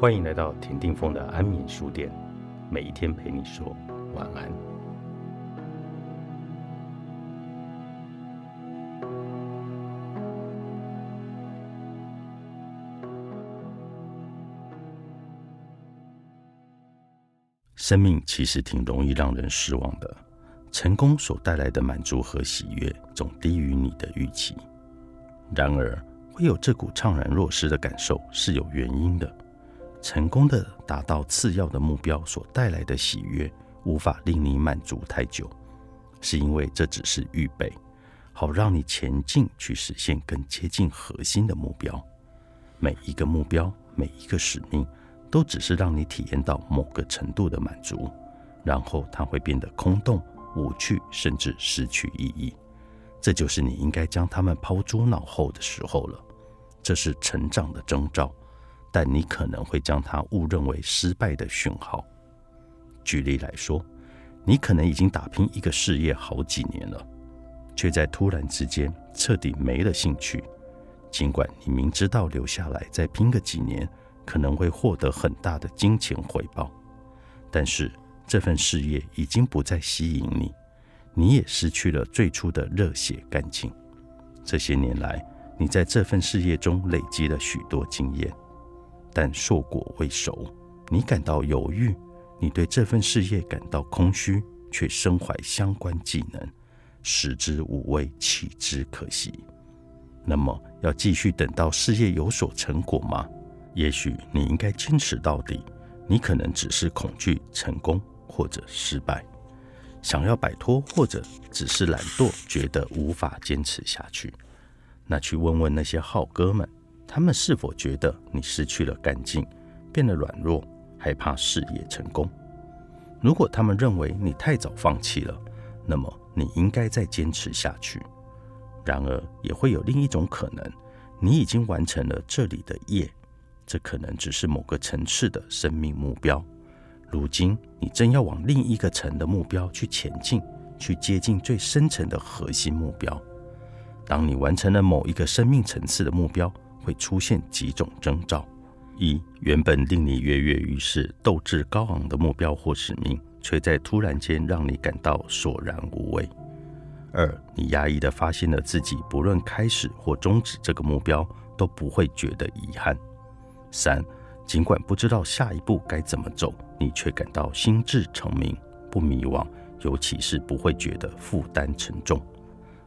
欢迎来到田定峰的安眠书店，每一天陪你说晚安。生命其实挺容易让人失望的，成功所带来的满足和喜悦总低于你的预期。然而，会有这股怅然若失的感受是有原因的。成功的达到次要的目标所带来的喜悦，无法令你满足太久，是因为这只是预备，好让你前进去实现更接近核心的目标。每一个目标，每一个使命，都只是让你体验到某个程度的满足，然后它会变得空洞、无趣，甚至失去意义。这就是你应该将它们抛诸脑后的时候了。这是成长的征兆。但你可能会将它误认为失败的讯号。举例来说，你可能已经打拼一个事业好几年了，却在突然之间彻底没了兴趣。尽管你明知道留下来再拼个几年可能会获得很大的金钱回报，但是这份事业已经不再吸引你，你也失去了最初的热血干劲。这些年来，你在这份事业中累积了许多经验。但硕果未熟，你感到犹豫，你对这份事业感到空虚，却身怀相关技能，食之无味，弃之可惜。那么，要继续等到事业有所成果吗？也许你应该坚持到底。你可能只是恐惧成功或者失败，想要摆脱，或者只是懒惰，觉得无法坚持下去。那去问问那些好哥们。他们是否觉得你失去了干劲，变得软弱，害怕事业成功？如果他们认为你太早放弃了，那么你应该再坚持下去。然而，也会有另一种可能：你已经完成了这里的业，这可能只是某个层次的生命目标。如今，你正要往另一个层的目标去前进，去接近最深层的核心目标。当你完成了某一个生命层次的目标，会出现几种征兆：一、原本令你跃跃欲试、斗志高昂的目标或使命，却在突然间让你感到索然无味；二、你压抑地发现了自己不论开始或终止这个目标都不会觉得遗憾；三、尽管不知道下一步该怎么走，你却感到心智澄明、不迷惘，尤其是不会觉得负担沉重；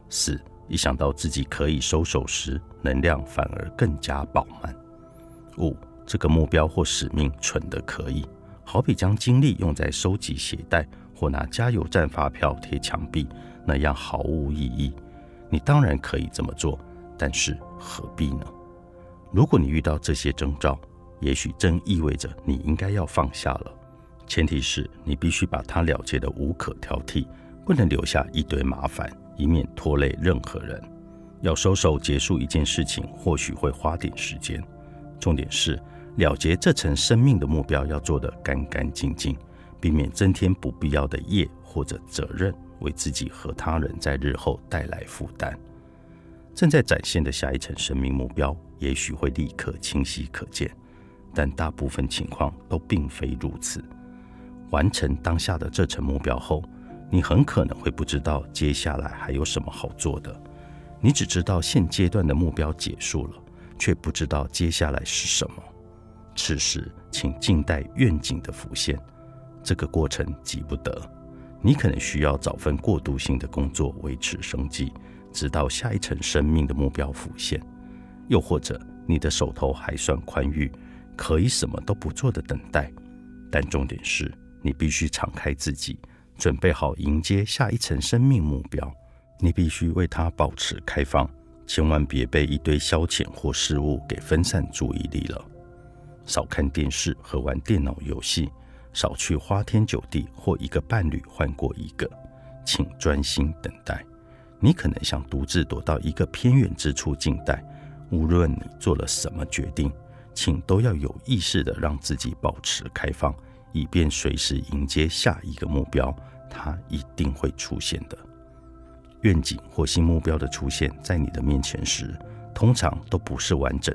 四。一想到自己可以收手时，能量反而更加饱满。五，这个目标或使命蠢的可以，好比将精力用在收集鞋带或拿加油站发票贴墙壁那样毫无意义。你当然可以这么做，但是何必呢？如果你遇到这些征兆，也许正意味着你应该要放下了。前提是你必须把它了结的无可挑剔，不能留下一堆麻烦。以免拖累任何人。要收手结束一件事情，或许会花点时间。重点是了结这层生命的目标要做得干干净净，避免增添不必要的业或者责任，为自己和他人在日后带来负担。正在展现的下一层生命目标，也许会立刻清晰可见，但大部分情况都并非如此。完成当下的这层目标后。你很可能会不知道接下来还有什么好做的，你只知道现阶段的目标结束了，却不知道接下来是什么。此时，请静待愿景的浮现。这个过程急不得，你可能需要找份过渡性的工作维持生计，直到下一层生命的目标浮现。又或者，你的手头还算宽裕，可以什么都不做的等待。但重点是你必须敞开自己。准备好迎接下一层生命目标，你必须为它保持开放，千万别被一堆消遣或事物给分散注意力了。少看电视和玩电脑游戏，少去花天酒地或一个伴侣换过一个，请专心等待。你可能想独自躲到一个偏远之处静待。无论你做了什么决定，请都要有意识的让自己保持开放。以便随时迎接下一个目标，它一定会出现的。愿景或新目标的出现在你的面前时，通常都不是完整、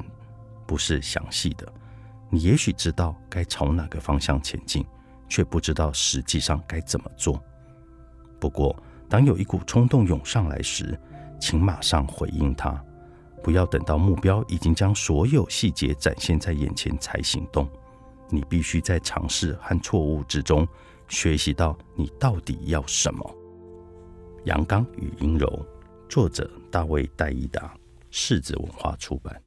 不是详细的。你也许知道该朝哪个方向前进，却不知道实际上该怎么做。不过，当有一股冲动涌上来时，请马上回应它，不要等到目标已经将所有细节展现在眼前才行动。你必须在尝试和错误之中学习到你到底要什么。阳刚与阴柔，作者大卫戴伊达，世子文化出版。